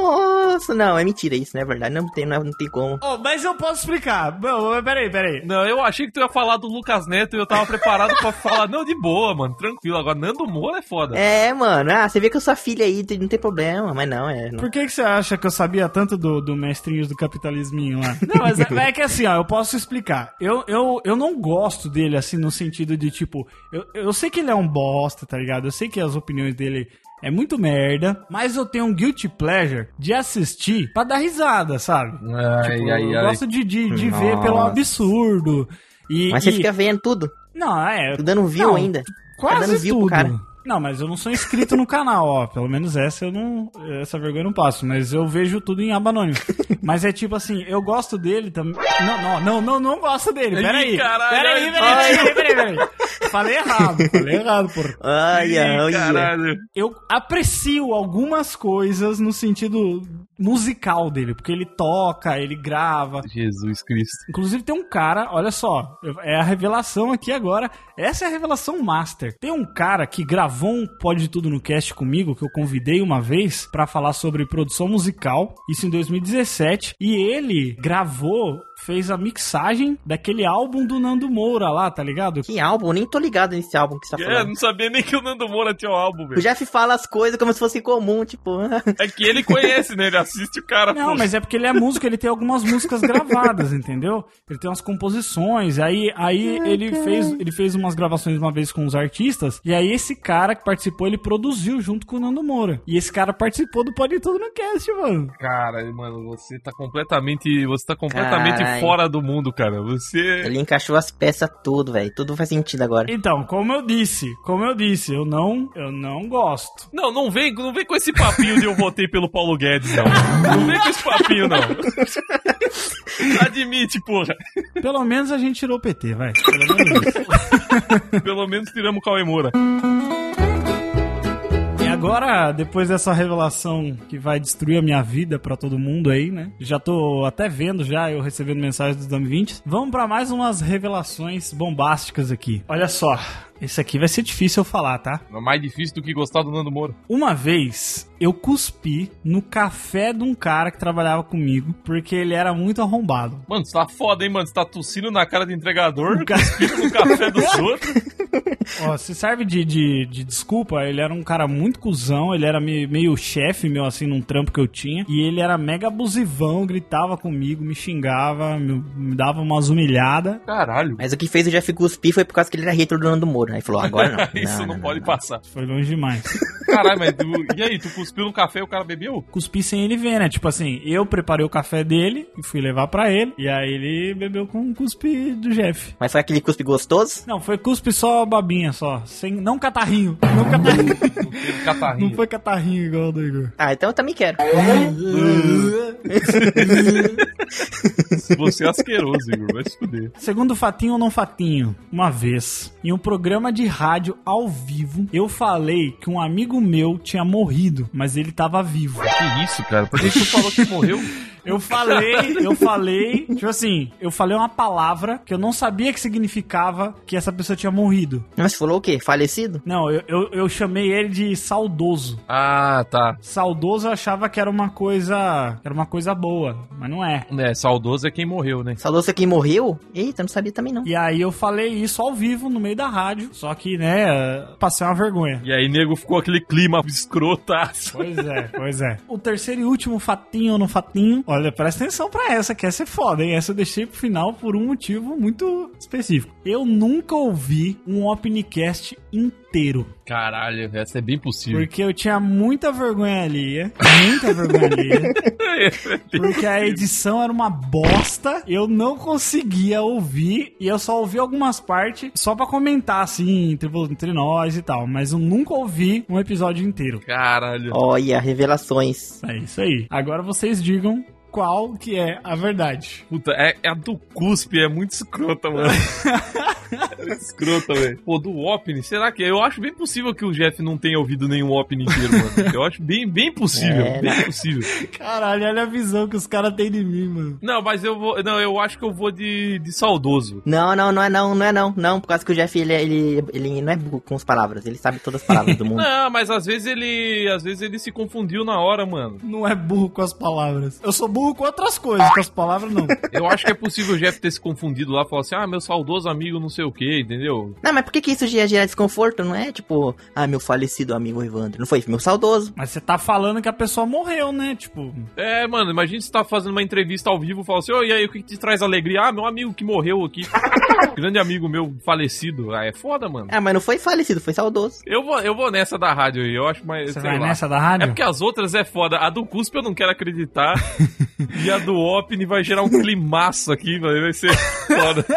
Nossa, não, é mentira isso, não é verdade. Não tem, não, não tem como. Oh, mas eu posso explicar. Não, peraí, peraí. Não, eu achei que tu ia falar do Lucas Neto e eu tava preparado pra falar, não, de boa, mano, tranquilo. Agora, Nando Moura é foda. É, mano, ah, você vê que eu sou filha aí, não tem problema, mas não, é. Não. Por que, que você acha que eu sabia tanto do, do mestrinhos do capitalisminho lá? Não, mas é, é que assim, ó, eu posso explicar. Eu, eu, eu não gosto dele, assim, no sentido de, tipo, eu, eu sei que ele é um bosta, tá ligado? Eu sei que as opiniões dele é muito merda, mas eu tenho um guilty pleasure de assistir pra dar risada, sabe? Ai, Tipo, ai, eu ai. gosto de, de, de ver pelo absurdo. E, Mas você e- fica vendo tudo, Não, é. tô dando view não, ainda. Quase Tá dando view pro tudo. cara. Não, mas eu não sou inscrito no canal, ó. Pelo menos essa eu não. Essa vergonha eu não passo. Mas eu vejo tudo em aba anônima. mas é tipo assim, eu gosto dele também. Não, não, não, não, não gosto dele. Peraí. Peraí, peraí, peraí, peraí, peraí. Falei errado, falei errado, porra. Ai, ai. caralho. Eu aprecio algumas coisas no sentido musical dele, porque ele toca, ele grava, Jesus Cristo. Inclusive tem um cara, olha só, é a revelação aqui agora. Essa é a revelação master. Tem um cara que gravou um Pode Tudo no Cast comigo, que eu convidei uma vez pra falar sobre produção musical, isso em 2017, e ele gravou, fez a mixagem daquele álbum do Nando Moura lá, tá ligado? Que álbum? Eu nem tô ligado nesse álbum que você tá É, falando. não sabia nem que o Nando Moura tinha um álbum, O velho. Jeff fala as coisas como se fosse comum, tipo. É que ele conhece, né? Ele assiste o cara. Não, pô. mas é porque ele é músico, ele tem algumas músicas gravadas, entendeu? Ele tem umas composições, aí, aí ele, fez, ele fez umas gravações uma vez com os artistas, e aí esse cara que participou, ele produziu junto com o Nando Moura. E esse cara participou do Pode Tudo no Cast, mano. Cara, mano, você tá completamente. Você tá completamente Caralho. fora do mundo, cara. Você. Ele encaixou as peças tudo, velho. Tudo faz sentido agora. Então, como eu disse, como eu disse, eu não, eu não gosto. Não, não vem, não vem com esse papinho de eu votei pelo Paulo Guedes, não. Não vem com esse papinho, não. Admite, porra. Pelo menos a gente tirou o PT, vai. Pelo menos. Pelo menos tiramos o Cauê Moura. E agora, depois dessa revelação que vai destruir a minha vida pra todo mundo aí, né? Já tô até vendo já, eu recebendo mensagens dos 20. Vamos pra mais umas revelações bombásticas aqui. Olha só, esse aqui vai ser difícil eu falar, tá? É mais difícil do que gostar do Nando Moura. Uma vez eu cuspi no café de um cara que trabalhava comigo porque ele era muito arrombado. Mano, você tá foda, hein, mano? Você tá tossindo na cara do entregador, O cara- cuspindo no café dos outros. Ó, se serve de, de, de desculpa, ele era um cara muito cuzão, ele era me- meio chefe meu, assim, num trampo que eu tinha. E ele era mega abusivão, gritava comigo, me xingava, me, me dava umas humilhadas. Caralho. Mas o que fez o Jeff cuspir foi por causa que ele era hater do Nando Moura. Aí falou, agora não. Isso não, pode passar. Foi longe demais. Caralho, mas tu, e aí, tu cuspiu no café e o cara bebeu? Cuspi sem ele ver, né? Tipo assim, eu preparei o café dele e fui levar pra ele. E aí ele bebeu com um cuspe do Jeff. Mas foi aquele cuspe gostoso? Não, foi cuspe só babinha, só. Sem, não catarrinho. Não catarrinho. Não catarrinho. não foi catarrinho igual o do Igor. Ah, então eu também quero. Você é asqueroso, Igor. Vai se fuder. Segundo fatinho ou não fatinho, uma vez, em um programa de rádio ao vivo, eu falei que um amigo meu tinha morrido, mas ele tava vivo. Que isso, cara? Por que tu falou que morreu? Eu falei, eu falei, tipo assim, eu falei uma palavra que eu não sabia que significava que essa pessoa tinha morrido. Mas falou o quê? Falecido? Não, eu, eu, eu chamei ele de saudoso. Ah, tá. Saudoso eu achava que era uma coisa, era uma coisa boa, mas não é. É, saudoso é quem morreu, né? Saudoso quem morreu? Eita, não sabia também não. E aí eu falei isso ao vivo no meio da rádio, só que, né, passei uma vergonha. E aí, nego, ficou aquele clima escrotaço. Pois é, pois é. O terceiro e último fatinho ou no fatinho. Olha, presta atenção pra essa, que essa é foda, hein? Essa eu deixei pro final por um motivo muito específico. Eu nunca ouvi um Opencast inteiro. Caralho, essa é bem possível. Porque eu tinha muita vergonha alheia. Muita vergonha alheia. Porque a edição era uma bosta. Eu não conseguia ouvir. E eu só ouvi algumas partes só pra comentar, assim, entre, entre nós e tal. Mas eu nunca ouvi um episódio inteiro. Caralho. Olha, revelações. É isso aí. Agora vocês digam qual que é a verdade. Puta, é, é a do cuspe, é muito escrota, mano. é escrota, velho. Pô, do Opni, será que? é? Eu acho bem possível que o Jeff não tenha ouvido nenhum Opni inteiro, mano. Eu acho bem, bem possível, É, bem possível. Caralho, olha a visão que os caras têm de mim, mano. Não, mas eu vou. Não, eu acho que eu vou de, de saudoso. Não, não, não é não, não é não. Não, por causa que o Jeff, ele, ele, ele não é burro com as palavras. Ele sabe todas as palavras do mundo. Não, mas às vezes ele. Às vezes ele se confundiu na hora, mano. Não é burro com as palavras. Eu sou burro com outras coisas, com as palavras não. Eu acho que é possível o Jeff ter se confundido lá e falar assim, ah, meu saudoso amigo não sei o que, entendeu? Não, mas por que, que isso ia gerar desconforto? Não é tipo, ah, meu falecido amigo Evandro. Não foi meu saudoso. Mas você tá falando que a pessoa morreu, né? Tipo, É, mano, imagina você tá fazendo uma entrevista ao vivo e fala assim, ô, e aí, o que, que te traz alegria? Ah, meu amigo que morreu aqui. Grande amigo meu falecido. Ah, é foda, mano. Ah, mas não foi falecido, foi saudoso. Eu vou, eu vou nessa da rádio aí, eu acho mais. você sei vai lá. nessa da É rádio? porque as outras é foda. A do Cuspe eu não quero acreditar. e a do Opni vai gerar um climaço aqui, vai vai ser foda.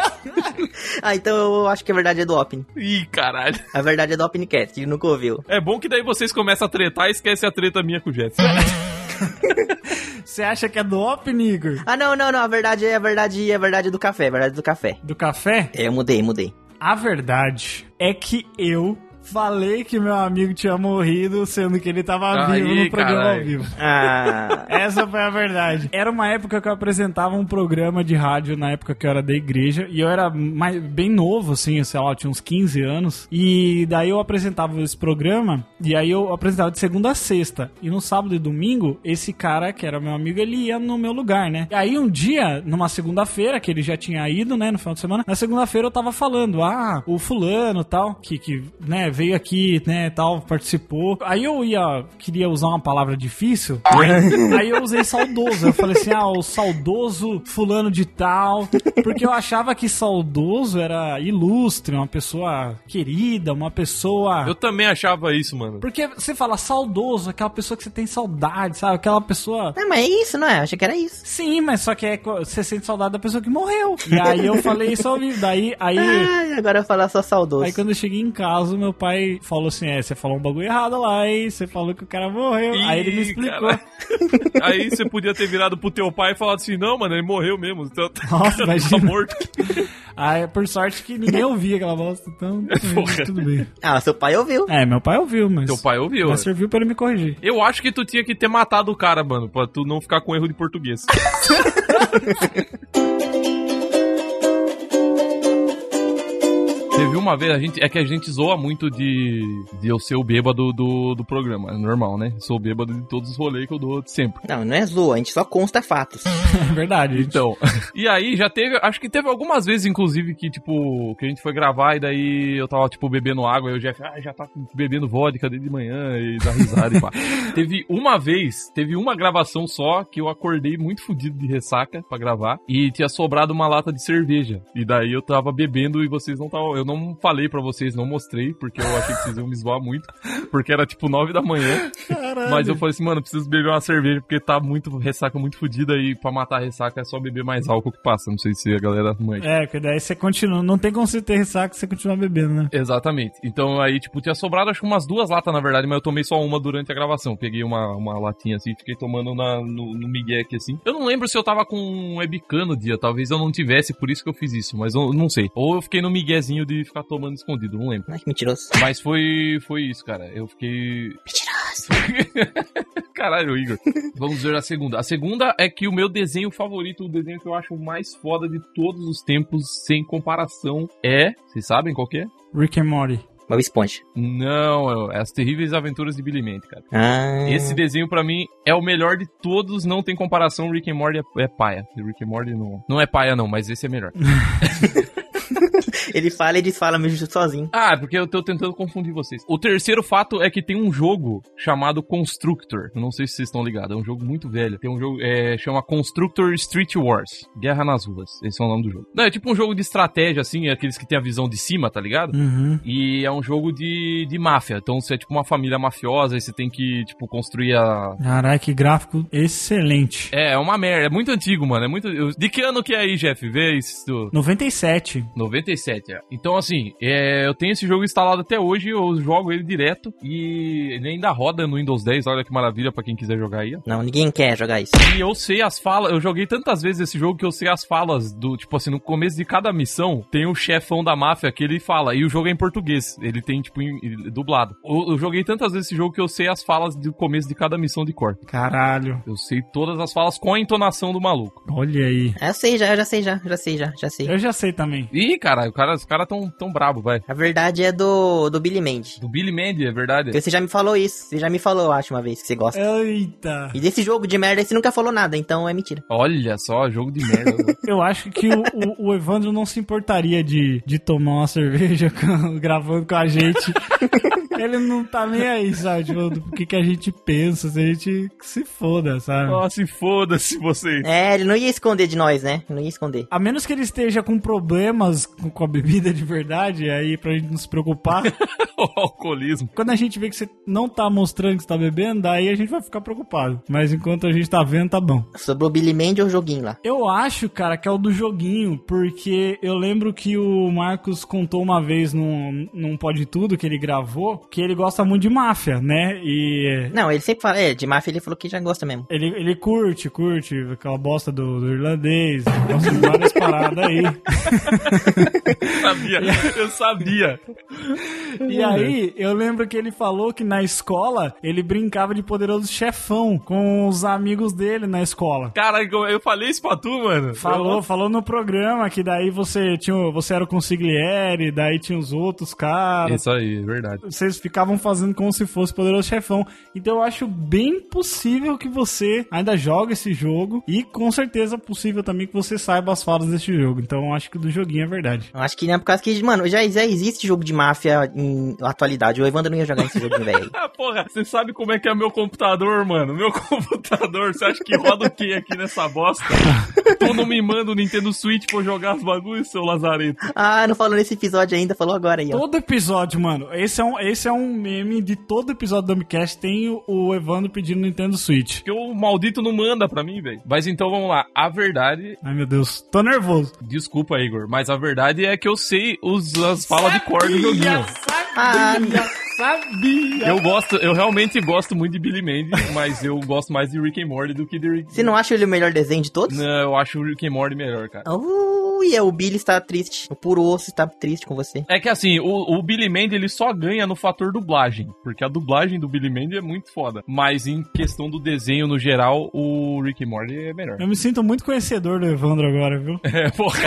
Ah, então eu acho que a verdade é do Opni. Ih, caralho. A verdade é do Opnicast, ele nunca ouviu. É bom que daí vocês começam a tretar e esquecem a treta minha com o Jeff. Você acha que é do Open, Igor? Ah, não, não, não, a verdade é a verdade, é a verdade do café, a verdade do café. Do café? É, eu mudei, mudei. A verdade é que eu falei que meu amigo tinha morrido, sendo que ele tava Aí, vivo no programa caralho. ao vivo. Ah, Essa foi a verdade. Era uma época que eu apresentava um programa de rádio na época que eu era da igreja. E eu era mais, bem novo, assim, sei lá, eu tinha uns 15 anos. E daí eu apresentava esse programa. E aí eu apresentava de segunda a sexta. E no sábado e domingo, esse cara, que era meu amigo, ele ia no meu lugar, né? E aí um dia, numa segunda-feira, que ele já tinha ido, né, no final de semana, na segunda-feira eu tava falando, ah, o fulano tal, que, que né, veio aqui, né, tal, participou. Aí eu ia, queria usar uma palavra difícil, aí eu usei saudoso. Eu falei assim, ah, o saudoso fulano de tal, porque eu achava que saudoso era ilustre, uma pessoa querida, uma pessoa... Eu também achava isso, mano. Porque você fala saudoso, aquela pessoa que você tem saudade, sabe? Aquela pessoa... não, mas é isso, não é? Achei que era isso. Sim, mas só que é, você sente saudade da pessoa que morreu. E aí eu falei isso ao vivo. Daí, aí, Ai, agora eu falar só saudoso. aí quando eu cheguei em casa, meu pai pai falou assim: é, você falou um bagulho errado lá, hein? Você falou que o cara morreu. Aí ele me Ih, explicou. Aí você podia ter virado pro teu pai e falado assim, não, mano, ele morreu mesmo. Então, Nossa, tá morto. Aí, por sorte que ninguém ouvia aquela bosta, então Porra. tudo bem. Ah, seu pai ouviu. É, meu pai ouviu, mas. Teu pai ouviu. Mas serviu pra ele me corrigir. Eu acho que tu tinha que ter matado o cara, mano, pra tu não ficar com erro de português. Teve uma vez, a gente, é que a gente zoa muito de, de eu ser o bêbado do, do programa. É normal, né? Sou o bêbado de todos os rolês que eu dou sempre. Não, não é zoa, a gente só consta fatos. É verdade. gente. Então, e aí já teve, acho que teve algumas vezes, inclusive, que, tipo, que a gente foi gravar e daí eu tava, tipo, bebendo água e o Jeff, ah, já tá bebendo vodka desde de manhã e dá risada e pá. Teve uma vez, teve uma gravação só que eu acordei muito fudido de ressaca pra gravar e tinha sobrado uma lata de cerveja. E daí eu tava bebendo e vocês não estavam, eu não falei pra vocês, não mostrei, porque eu achei que vocês iam me zoar muito, porque era tipo nove da manhã. Caralho. Mas eu falei assim, mano, preciso beber uma cerveja porque tá muito ressaca, muito fodida e pra matar a ressaca é só beber mais álcool que passa. Não sei se a galera manja. É, porque daí você continua. Não tem como você ter ressaca se você continuar bebendo, né? Exatamente. Então aí, tipo, tinha sobrado acho que umas duas latas, na verdade, mas eu tomei só uma durante a gravação. Peguei uma, uma latinha assim fiquei tomando na, no, no migué aqui assim. Eu não lembro se eu tava com um webcam no dia, talvez eu não tivesse, por isso que eu fiz isso, mas eu não sei. Ou eu fiquei no miguezinho de ficar tomando escondido, não lembro. Ai, que mentiroso. Mas foi, foi isso, cara. Eu fiquei. Caralho, Igor. Vamos ver a segunda. A segunda é que o meu desenho favorito, o desenho que eu acho mais foda de todos os tempos, sem comparação, é. Vocês sabem qual que é? Rick and Morty. Bob Esponja. Não, é As Terríveis Aventuras de Billy Mandy, cara. Ah. Esse desenho, pra mim, é o melhor de todos, não tem comparação. Rick and Morty é, é paia. Rick and Morty não, não é paia, não, mas esse é melhor. Ele fala e desfala mesmo sozinho. Ah, é porque eu tô tentando confundir vocês. O terceiro fato é que tem um jogo chamado Constructor. Eu não sei se vocês estão ligados. É um jogo muito velho. Tem um jogo, é, chama Constructor Street Wars. Guerra nas ruas. Esse é o nome do jogo. Não, é tipo um jogo de estratégia, assim, é aqueles que tem a visão de cima, tá ligado? Uhum. E é um jogo de, de máfia. Então você é tipo uma família mafiosa e você tem que, tipo, construir a. Caralho, que gráfico excelente. É, é uma merda. É muito antigo, mano. É muito. De que ano que é aí, Jeff? Vê isso. 97. 97, é. Então, assim, é, eu tenho esse jogo instalado até hoje, eu jogo ele direto e ele ainda roda no Windows 10, olha que maravilha pra quem quiser jogar aí. ó. Não, ninguém quer jogar isso. E eu sei as falas, eu joguei tantas vezes esse jogo que eu sei as falas do, tipo assim, no começo de cada missão, tem o chefão da máfia que ele fala, e o jogo é em português, ele tem, tipo, em- em- dublado. Eu, eu joguei tantas vezes esse jogo que eu sei as falas do começo de cada missão de cor. Caralho. Eu sei todas as falas com a entonação do maluco. Olha aí. É, Eu sei já, eu já sei já, já sei já, já sei. Eu já sei também. Ih, caralho, cara, os caras tão, tão brabo, vai. A verdade é do, do Billy Mandy. Do Billy Mandy, é verdade? Porque você já me falou isso. Você já me falou, eu acho, uma vez que você gosta. Eita. E desse jogo de merda, você nunca falou nada, então é mentira. Olha só, jogo de merda. Eu acho que o, o- o Evandro não se importaria de, de tomar uma cerveja com- gravando com a gente. Ele não tá nem aí, sabe? Tipo, do que, que a gente pensa, se a gente se foda, sabe? Nossa, foda-se vocês. É, ele não ia esconder de nós, né? Não ia esconder. A menos que ele esteja com problemas com com a bebida de verdade, aí pra gente não se preocupar. o alcoolismo. Quando a gente vê que você não tá mostrando que você tá bebendo, daí a gente vai ficar preocupado. Mas enquanto a gente tá vendo, tá bom. Sobrou Billy Mandy ou o joguinho lá? Eu acho, cara, que é o do joguinho, porque eu lembro que o Marcos contou uma vez num, num Pode Tudo que ele gravou, que ele gosta muito de máfia, né? E Não, ele sempre fala, é, de máfia ele falou que já gosta mesmo. ele, ele curte, curte aquela bosta do, do irlandês, gosta de várias paradas aí. Sabia, eu sabia. E aí, eu lembro que ele falou que na escola ele brincava de poderoso chefão com os amigos dele na escola. Cara, eu eu falei isso pra tu, mano. Falou, falou no programa que daí você tinha, você era o consigliere, daí tinha os outros caras. Isso aí, é verdade. Vocês ficavam fazendo como se fosse poderoso chefão. Então eu acho bem possível que você ainda jogue esse jogo e com certeza possível também que você saiba as falas desse jogo. Então eu acho que do joguinho é verdade. Eu acho que não é por causa que, mano, já, já existe jogo de máfia em atualidade. O Evandro não ia jogar esse joguinho, velho. Ah, porra, você sabe como é que é meu computador, mano? Meu computador, você acha que roda o que aqui nessa bosta? tu não me manda o Nintendo Switch pra eu jogar os bagulhos, seu lazareto. Ah, não falou nesse episódio ainda, falou agora aí, ó. Todo episódio, mano, esse é um, esse é um meme de todo episódio do Dumbcast tem o, Evandro pedindo Nintendo Switch. Porque o maldito não manda pra mim, velho. Mas então vamos lá. A verdade, Ai meu Deus, tô nervoso. desculpa, Igor, mas a verdade é que eu sei os, as falas de cor do joguinho. Ah, Sabia! Eu gosto, eu realmente gosto muito de Billy Mandy, mas eu gosto mais de Rick and Morty do que de Rick. você não acha ele o melhor desenho de todos? Não, eu acho o Rick and Morty melhor, cara. Ui, é, o Billy está triste. O puro osso está triste com você. É que assim, o, o Billy Mandy ele só ganha no fator dublagem, porque a dublagem do Billy Mandy é muito foda. Mas em questão do desenho no geral, o Rick and Morty é melhor. Eu me sinto muito conhecedor do Evandro agora, viu? É, porra.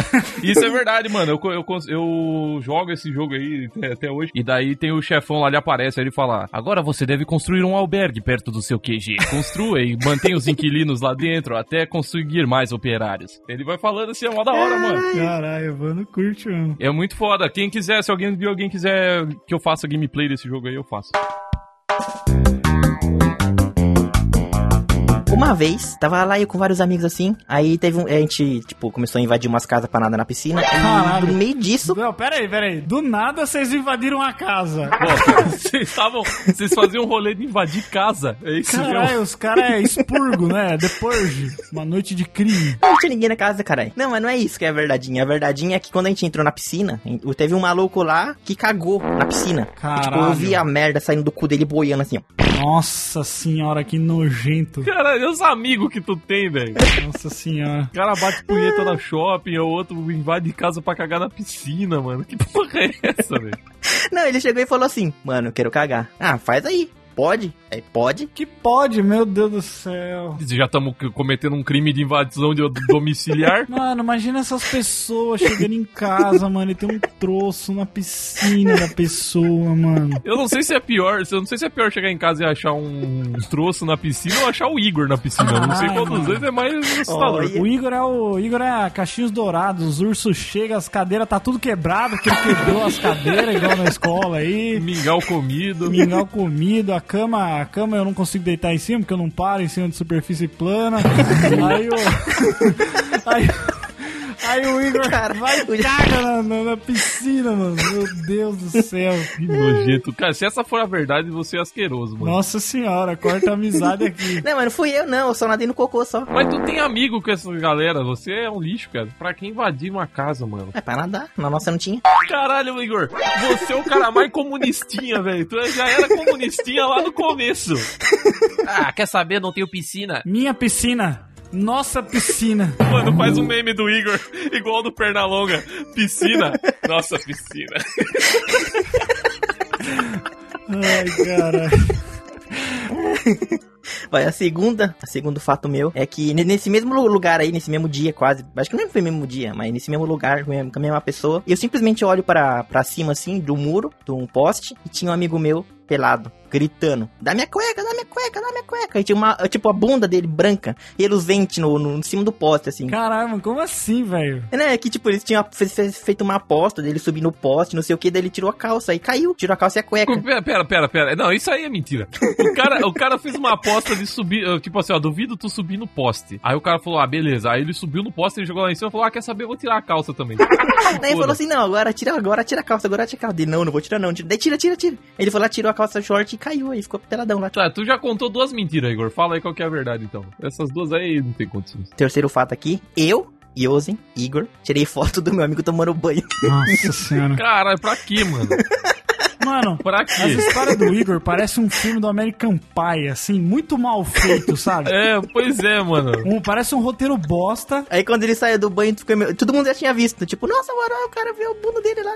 Isso é verdade, mano. Eu, eu, eu jogo esse jogo aí até, até hoje. E daí tem o chefão lá, ele aparece, aí ele fala: Agora você deve construir um albergue perto do seu QG. Construa e mantenha os inquilinos lá dentro até conseguir mais operários. Ele vai falando assim, é mó da hora, mano. Caralho, Evandro curte, mano. É muito foda. Quem quiser, se alguém, alguém quiser que eu faça gameplay desse jogo aí, eu faço. Uma vez, tava lá eu com vários amigos assim, aí teve um. A gente, tipo, começou a invadir umas casas pra nada na piscina. Caralho. E no meio disso. Não, pera aí, pera aí. Do nada vocês invadiram a casa. Vocês estavam. Vocês faziam um rolê de invadir casa. É isso. Caralho, os caras é expurgo, né? The Purge. Uma noite de crime. Não tinha ninguém na casa, caralho. Não, mas não é isso que é a verdadeinha. A verdadeinha é que quando a gente entrou na piscina, teve um maluco lá que cagou na piscina. E, tipo, Caralho. eu vi a merda saindo do cu dele boiando assim, ó. Nossa senhora, que nojento. Caralho, os amigos que tu tem, velho. Nossa senhora. O cara bate punheta no shopping, o outro invade casa pra cagar na piscina, mano. Que porra é essa, velho? Não, ele chegou e falou assim: Mano, eu quero cagar. Ah, faz aí. Pode? Aí, pode? Que pode, meu Deus do céu. Já estamos cometendo um crime de invasão de domiciliar. Mano, imagina essas pessoas chegando em casa, mano, e tem um troço na piscina da pessoa, mano. Eu não sei se é pior, eu não sei se é pior chegar em casa e achar um troço na piscina ou achar o Igor na piscina. Eu não sei qual dos dois é mais assustador. Olha. O Igor é o Igor é a caixinhos dourados, os ursos chegam, as cadeiras tá tudo quebrado, porque ele quebrou as cadeiras igual na escola aí. Mingau comido. Mingau comido, a cama, a cama eu não consigo deitar em cima, porque eu não paro em cima de superfície plana. Aí o. Aí, aí o Igor Cara, vai o- e caga na, na- na piscina, mano. Meu Deus do céu. Que nojento. Cara, se essa for a verdade, você é asqueroso, mano. Nossa senhora, corta a amizade aqui. Não, mas não fui eu, não. Eu só nadei no cocô só. Mas tu tem amigo com essa galera, você é um lixo, cara. Pra quem invadir uma casa, mano? É pra nadar. Na nossa não tinha. Caralho, Igor, você é o cara mais comunistinha, velho. Tu já era comunistinha lá no começo. Ah, quer saber? Não tenho piscina. Minha piscina. Nossa piscina. Mano, faz um meme do Igor, igual do Pernalonga. Piscina. Nossa, piscina. Ai, caralho. Vai, a segunda, a segundo fato meu é que ne- nesse mesmo lu- lugar aí, nesse mesmo dia quase, acho que não foi mesmo dia, mas nesse mesmo lugar, com a mesma- pessoa, eu simplesmente olho para pra cima assim, do muro, de um poste, e tinha um amigo meu pelado, gritando, dá minha cueca, dá minha cueca, dá minha cueca. E tinha uma, tipo, a bunda dele branca, e reluzente no, no, em cima do poste, assim. Caralho, mano, como assim, velho? Né, que tipo, eles tinham fe- fe- feito uma aposta dele subir no poste, não sei o que, daí ele tirou a calça e caiu, tirou a calça e a cueca. Pera, pera, pera, pera. Não, isso aí é mentira. O cara, o cara fez uma aposta de subir, eh, tipo assim, ó, duvido tu subir no poste. Aí o cara falou, ah, beleza. Aí ele subiu no poste, ele jogou lá em cima e falou, ah, quer saber, eu vou tirar a calça também. Daí ele falou assim, não, agora tira, agora tira a calça, agora tira a calça. Dele, não, não vou tirar não. Daí tira, tira, tira. Ele foi lá, tirou a calça short e caiu, aí ficou peladão lá. Tá, tu já contou duas mentiras, Igor. Fala aí qual que é a verdade, então. Essas duas aí não tem condições. Terceiro fato aqui, eu, Yosen, Igor, tirei foto do meu amigo tomando banho. Nossa senhora. Caralho, pra quê, mano? Mano, Pra As quê? histórias do Igor parece um filme do American Pie, assim, muito mal feito, sabe? É, pois é, mano. Um- parece um roteiro bosta. Aí quando ele saiu do banho, meio- todo mundo já tinha visto. Tipo, nossa, mano, o cara viu o bunda dele lá.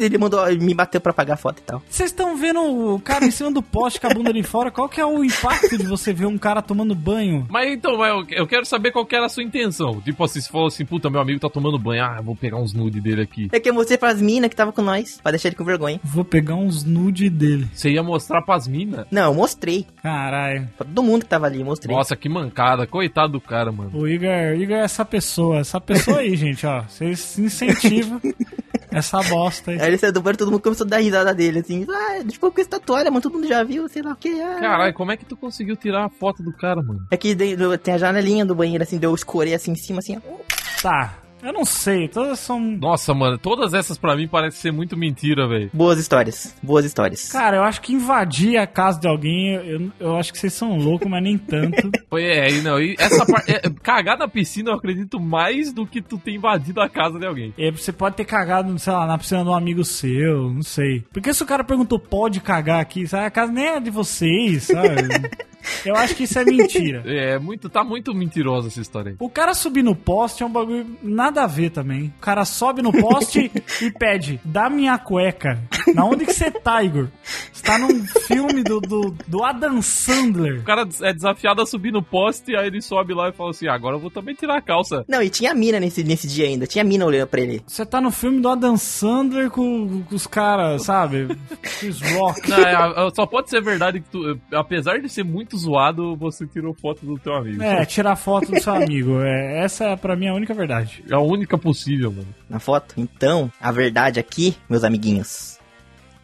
Ele mandou, me bateu pra pagar a foto e tal. Vocês estão vendo o cara em cima do poste com a bunda de fora? Qual que é o impacto de você ver um cara tomando banho? Mas então, eu, quero saber qual que era a sua intenção. Tipo assim, você falou assim, puta, meu amigo tá tomando banho. Ah, eu vou pegar uns nude dele aqui. É que eu mostrei pras minas que tava com nós, pra deixar ele com vergonha. Vou pegar uns nude dele. Você ia mostrar pras minas? Não, eu mostrei. Caralho. Pra todo mundo que tava ali, mostrei. Nossa, que mancada. Coitado do cara, mano. O Igor, Igor é essa pessoa. Essa pessoa aí, gente, ó. Vocês incentivam essa bosta aí. Aí ele saiu do banho, todo mundo começou a dar risada dele, assim. Ah, tipo, com essa tatuagem, mano, todo mundo já viu, sei lá o que. Ah. Caralho, como é que tu conseguiu tirar a foto do cara, mano? É que tem a janelinha do banheiro, assim, deu escorrer assim em cima, assim. ó. Tá. Eu não sei, todas são. Nossa, mano, todas essas pra mim parecem ser muito mentira, velho. Boas histórias, boas histórias. Cara, eu acho que invadir a casa de alguém, eu, eu acho que vocês são loucos, mas nem tanto. Foi, É, e não, e essa parte. é, cagar na piscina eu acredito mais do que tu ter invadido a casa de alguém. Aí você pode ter cagado, sei lá, na piscina de um amigo seu, não sei. Porque se o cara perguntou, pode cagar aqui, sabe? A casa nem é de vocês, sabe? Eu acho que isso é mentira. É, muito, tá muito mentirosa essa história aí. O cara subir no poste é um bagulho nada a ver também. O cara sobe no poste e pede, dá minha cueca. Na onde que você tá, Igor? Você tá num filme do, do, do Adam Sandler. O cara é desafiado a subir no poste, aí ele sobe lá e fala assim: agora eu vou também tirar a calça. Não, e tinha mina nesse, nesse dia ainda. Tinha mina olhando pra ele. Você tá no filme do Adam Sandler com, com os caras, sabe? Chris Rock. Não, é, é, só pode ser verdade que tu, apesar de ser muito zoado, você tirou foto do teu amigo. É, tirar foto do seu amigo. É, essa é pra mim a única verdade. É a única possível, mano. na foto. Então, a verdade aqui, meus amiguinhos,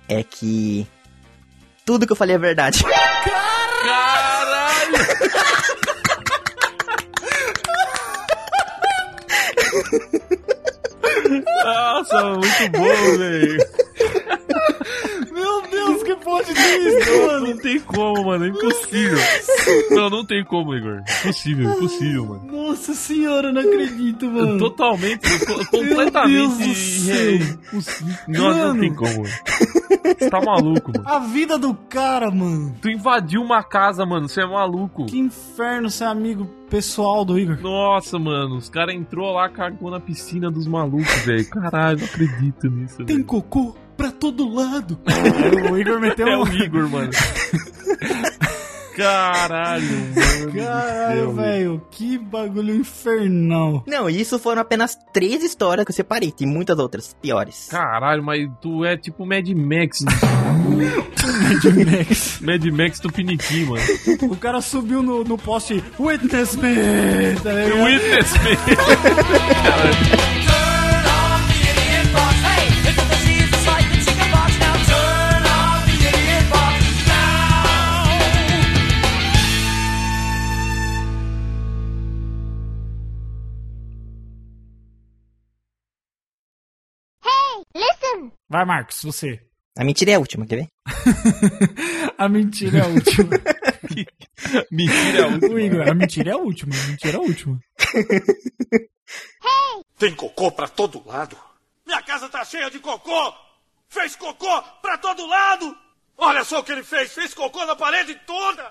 é que tudo que eu falei é verdade. Caralho! Nossa, muito bom, velho. Que pode ter isso, mano? Não tem como, mano. É impossível. Não, não tem como, Igor. Impossível, impossível, mano. Nossa senhora, não acredito, mano. Totalmente, co- completamente é, impossível. Não, não tem como, mano. Você tá maluco, mano. A vida do cara, mano. Tu invadiu uma casa, mano. Você é maluco. Que inferno ser amigo pessoal do Igor. Nossa, mano. Os caras entrou lá, cagou na piscina dos malucos, velho. Caralho, não acredito nisso, Tem velho. cocô pra todo lado. O Igor meteu É um... o Igor, mano. Caralho, mano. Caralho, velho, que bagulho infernal. Não, e isso foram apenas três histórias que eu separei. Tem muitas outras piores. Caralho, mas tu é tipo Mad Max. Mad Max. Mad Max do Piniquim, mano. O cara subiu no, no poste Witness me, tá? Witness me. Turn Vai, Marcos, você. A mentira é a última, quer ver? A mentira é a última. Mentira, é a última. o Igor, a mentira é a última. A mentira é a última. Tem cocô pra todo lado. Minha casa tá cheia de cocô! Fez cocô pra todo lado! Olha só o que ele fez! Fez cocô na parede toda!